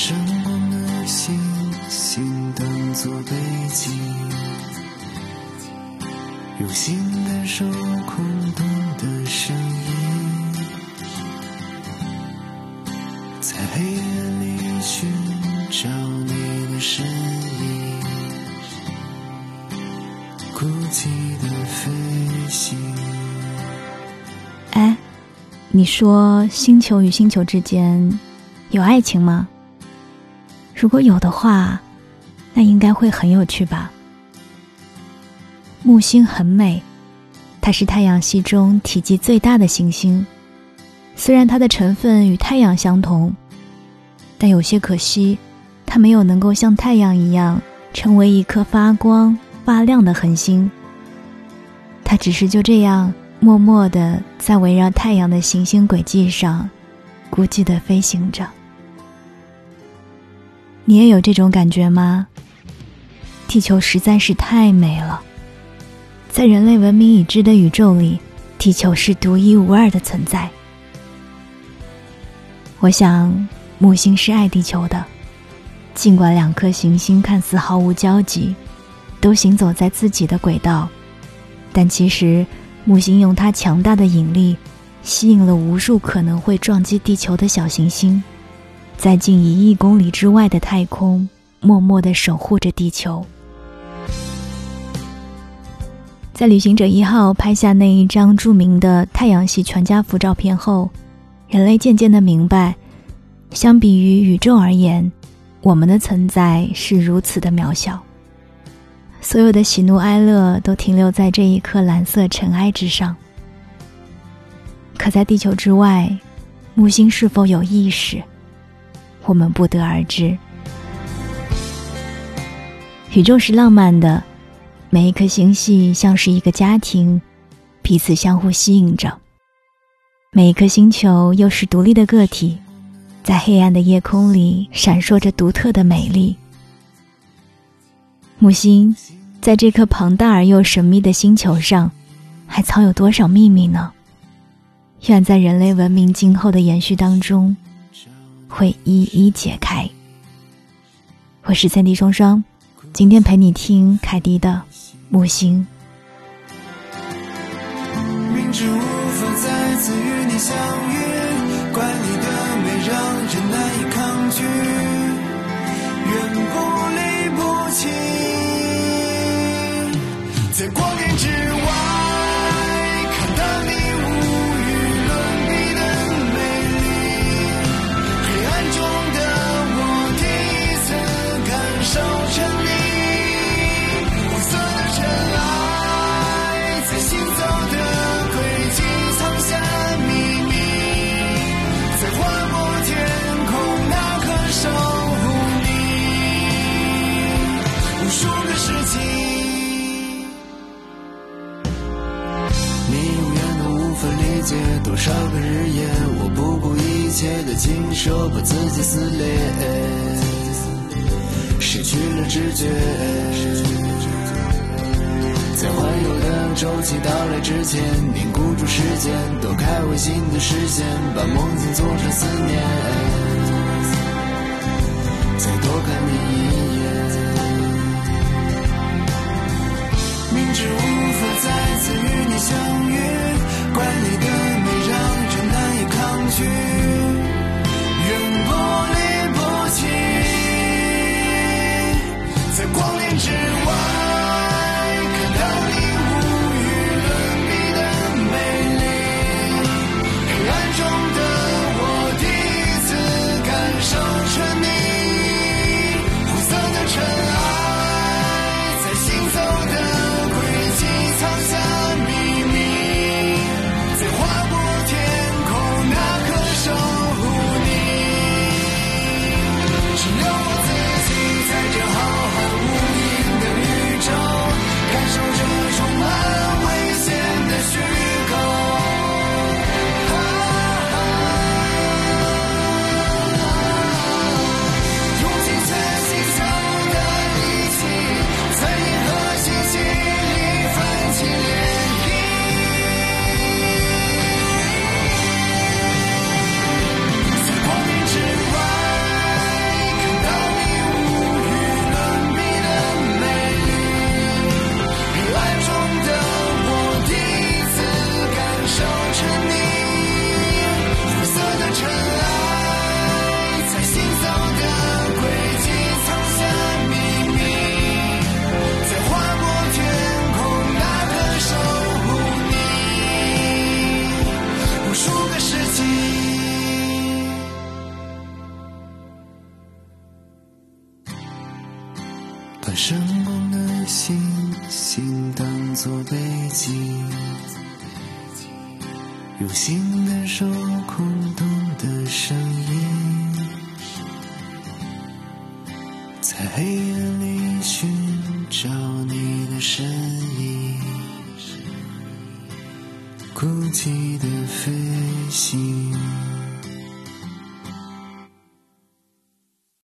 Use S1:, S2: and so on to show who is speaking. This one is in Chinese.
S1: 闪光的星星当作背景，用心感受空洞的声音，在黑暗里寻找你的身影，孤寂的飞行。
S2: 哎，你说星球与星球之间有爱情吗？如果有的话，那应该会很有趣吧。木星很美，它是太阳系中体积最大的行星。虽然它的成分与太阳相同，但有些可惜，它没有能够像太阳一样成为一颗发光发亮的恒星。它只是就这样默默的在围绕太阳的行星轨迹上，孤寂的飞行着。你也有这种感觉吗？地球实在是太美了，在人类文明已知的宇宙里，地球是独一无二的存在。我想，木星是爱地球的，尽管两颗行星看似毫无交集，都行走在自己的轨道，但其实，木星用它强大的引力，吸引了无数可能会撞击地球的小行星。在近一亿公里之外的太空，默默的守护着地球。在旅行者一号拍下那一张著名的太阳系全家福照片后，人类渐渐的明白，相比于宇宙而言，我们的存在是如此的渺小。所有的喜怒哀乐都停留在这一颗蓝色尘埃之上。可在地球之外，木星是否有意识？我们不得而知。宇宙是浪漫的，每一颗星系像是一个家庭，彼此相互吸引着；每一颗星球又是独立的个体，在黑暗的夜空里闪烁着独特的美丽。木星，在这颗庞大而又神秘的星球上，还藏有多少秘密呢？愿在人类文明今后的延续当中。会一一解开。我是三弟双双，今天陪你听凯迪的《木星》。
S1: 明知无法再次与你相遇，怪你的多少个日夜，我不顾一切的亲手，把自己撕裂，失去了知觉。在环游的周期到来之前，凝固住时间，躲开违心的视线，把梦境做成思念。闪光的星星当作背景，用心感受空洞的声音，在黑夜里寻找你的身影，孤寂的飞行。